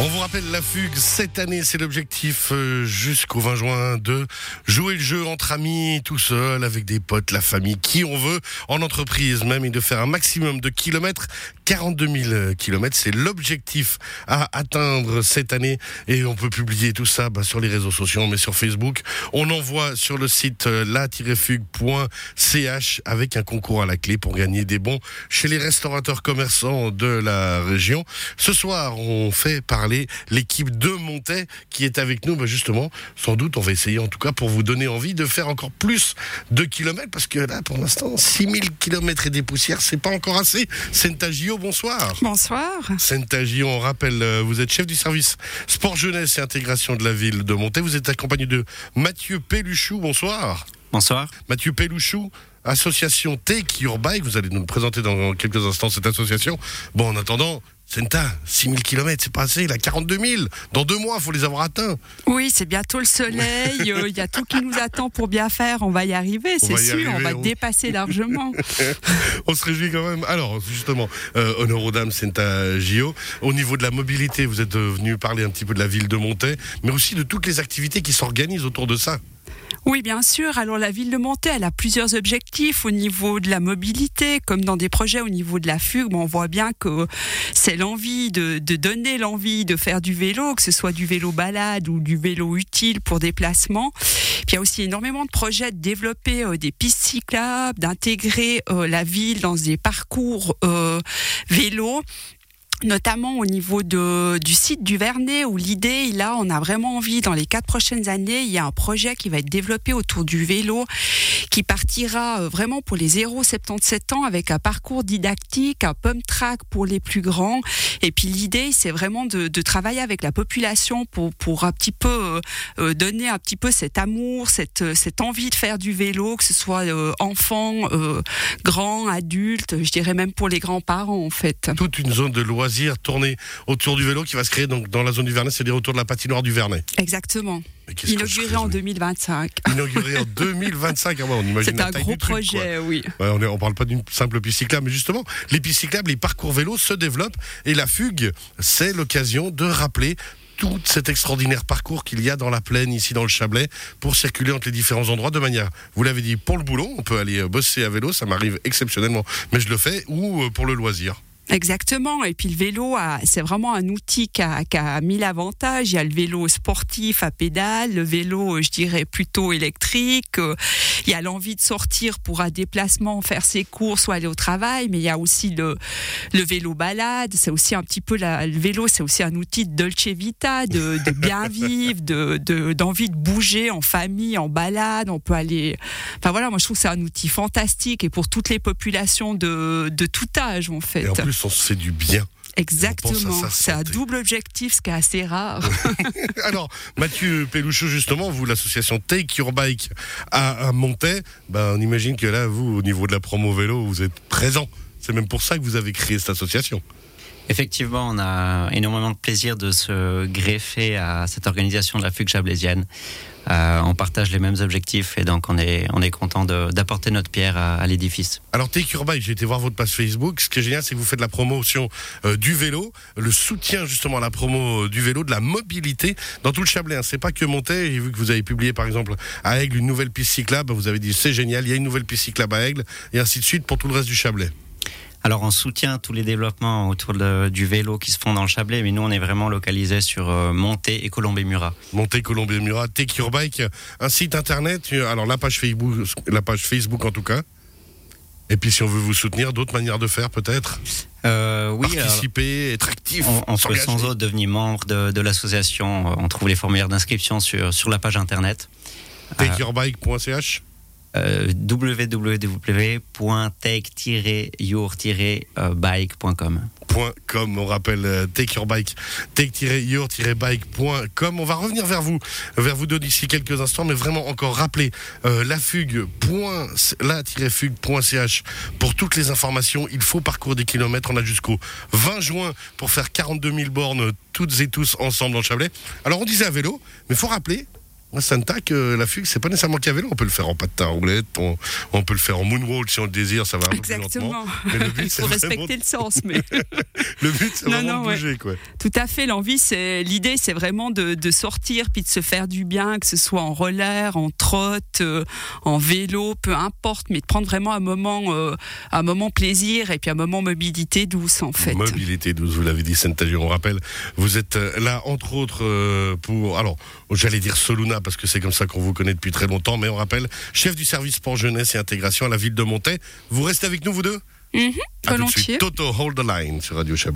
On vous rappelle la fugue cette année, c'est l'objectif euh, jusqu'au 20 juin de jouer le jeu entre amis, tout seul, avec des potes, la famille, qui on veut, en entreprise même, et de faire un maximum de kilomètres. 42 000 kilomètres, c'est l'objectif à atteindre cette année. Et on peut publier tout ça bah, sur les réseaux sociaux, mais sur Facebook. On envoie sur le site euh, la-fugue.ch avec un concours à la clé pour gagner des bons chez les restaurateurs commerçants de la région. Ce soir, on fait par l'équipe de Montet qui est avec nous. Bah justement, sans doute, on va essayer en tout cas pour vous donner envie de faire encore plus de kilomètres parce que là, pour l'instant, 6000 kilomètres et des poussières, c'est pas encore assez. Sentagio, bonsoir. Bonsoir. Sentagio, on rappelle, euh, vous êtes chef du service sport jeunesse et intégration de la ville de Montet. Vous êtes accompagné de Mathieu Peluchou, bonsoir. Bonsoir. Mathieu Peluchou, association Take Your Bike. Vous allez nous présenter dans quelques instants cette association. Bon, en attendant, Senta, 6000 km, c'est pas assez, a 42 000. Dans deux mois, il faut les avoir atteints. Oui, c'est bientôt le soleil, euh, il y a tout qui nous attend pour bien faire, on va y arriver, c'est sûr, on va dépasser largement. on se réjouit quand même. Alors, justement, euh, honneur aux dames, Senta Gio, au niveau de la mobilité, vous êtes venu parler un petit peu de la ville de Montaix, mais aussi de toutes les activités qui s'organisent autour de ça. Oui, bien sûr. Alors la ville de Monté, elle a plusieurs objectifs au niveau de la mobilité, comme dans des projets au niveau de la fugue. on voit bien que c'est l'envie de, donner l'envie de faire du vélo, que ce soit du vélo balade ou du vélo utile pour déplacement. Puis il y a aussi énormément de projets de développer euh, des pistes cyclables, d'intégrer euh, la ville dans des parcours euh, vélo notamment au niveau de, du site du Vernet où l'idée, là, on a vraiment envie, dans les quatre prochaines années, il y a un projet qui va être développé autour du vélo, qui partira euh, vraiment pour les 0-77 ans avec un parcours didactique, un pump track pour les plus grands. Et puis l'idée, c'est vraiment de, de, travailler avec la population pour, pour un petit peu euh, euh, donner un petit peu cet amour, cette, cette envie de faire du vélo, que ce soit enfants, grands, adultes, je dirais même pour les grands-parents en fait. Toute une zone de loisirs tourner autour du vélo qui va se créer donc dans la zone du Vernet, c'est-à-dire autour de la patinoire du Vernet. Exactement. Inauguré en 2025. Inauguré en 2025, ah on imagine C'est un gros projet, oui. on ne parle pas d'une simple piste cyclable, mais justement, les pistes cyclables, les parcours vélos se développent et la fugue, c'est l'occasion de rappeler tout cet extraordinaire parcours qu'il y a dans la plaine, ici dans le Chablais, pour circuler entre les différents endroits de manière, vous l'avez dit, pour le boulot, on peut aller bosser à vélo, ça m'arrive exceptionnellement, mais je le fais, ou euh, pour le loisir. Exactement. Et puis le vélo, c'est vraiment un outil qui a, qui a, mille avantages. Il y a le vélo sportif à pédale, le vélo, je dirais, plutôt électrique. Il y a l'envie de sortir pour un déplacement, faire ses courses ou aller au travail. Mais il y a aussi le, le vélo balade. C'est aussi un petit peu la, le vélo, c'est aussi un outil de dolce vita, de, de bien vivre, de, d'envie de, bouger en famille, en balade. On peut aller. Enfin voilà, moi je trouve que c'est un outil fantastique et pour toutes les populations de, de tout âge en fait on se fait du bien. Exactement. C'est un double objectif, ce qui est assez rare. Alors, Mathieu Pelouchot, justement, vous, l'association Take Your Bike à, à Montaix, ben, on imagine que là, vous, au niveau de la promo vélo, vous êtes présent. C'est même pour ça que vous avez créé cette association. Effectivement, on a énormément de plaisir de se greffer à cette organisation de la fugue chablaisienne. Euh, on partage les mêmes objectifs et donc on est, on est content d'apporter notre pierre à, l'édifice. Alors Bike, j'ai été voir votre page Facebook. Ce qui est génial, c'est que vous faites la promotion euh, du vélo, le soutien justement à la promo euh, du vélo, de la mobilité dans tout le Chablais. Hein. C'est pas que monter. J'ai vu que vous avez publié par exemple à Aigle une nouvelle piste cyclable. Vous avez dit c'est génial, il y a une nouvelle piste cyclable à Aigle et ainsi de suite pour tout le reste du Chablais. Alors on soutient tous les développements autour du vélo qui se font dans le Chablais, mais nous on est vraiment localisé sur euh, Monté et Colombé-Murat. Monté, Colombé-Murat, Take Your Bike, un site internet, euh, alors la page Facebook, la page Facebook en tout cas. Et puis si on veut vous soutenir, d'autres manières de faire peut-être euh, oui, Participer, être actif. On, peut sans autre devenir membre de, l'association. On trouve les formulaires d'inscription sur, sur la page internet. Takeyourbike.ch euh, www.take-your-bike.com. .com, on rappelle euh, take your bike, take-your-bike.com. On va revenir vers vous, vers vous d'ici quelques instants, mais vraiment encore rappeler euh, la fugue, la-fugue.ch pour toutes les informations. Il faut parcourir des kilomètres. On a jusqu'au 20 juin pour faire 42 000 bornes toutes et tous ensemble dans le Chablais. Alors on disait à vélo, mais faut rappeler Santa, que la fugue, c'est pas nécessairement qu'à vélo. On peut le faire en patin roulette, on, on, peut le faire en moonwalk si on le désire, ça va un Exactement. peu plus lentement. Mais le but, Il faut vraiment, respecter le sens, mais le but, c'est vraiment non, de ouais. bouger, quoi. tout à fait. L'envie, c'est l'idée, c'est vraiment de, de sortir puis de se faire du bien, que ce soit en roller, en trotte, euh, en vélo, peu importe, mais de prendre vraiment un moment, euh, un moment plaisir et puis un moment mobilité douce en fait. Mobilité 12, vous l'avez dit, Saint-Agier. On rappelle, vous êtes euh, là, entre autres, euh, pour. Alors, j'allais dire Soluna, parce que c'est comme ça qu'on vous connaît depuis très longtemps, mais on rappelle, chef du service sport jeunesse et intégration à la ville de Montaix. Vous restez avec nous, vous deux? Suite. volontiers. Toto, hold the line sur Radio Chablis.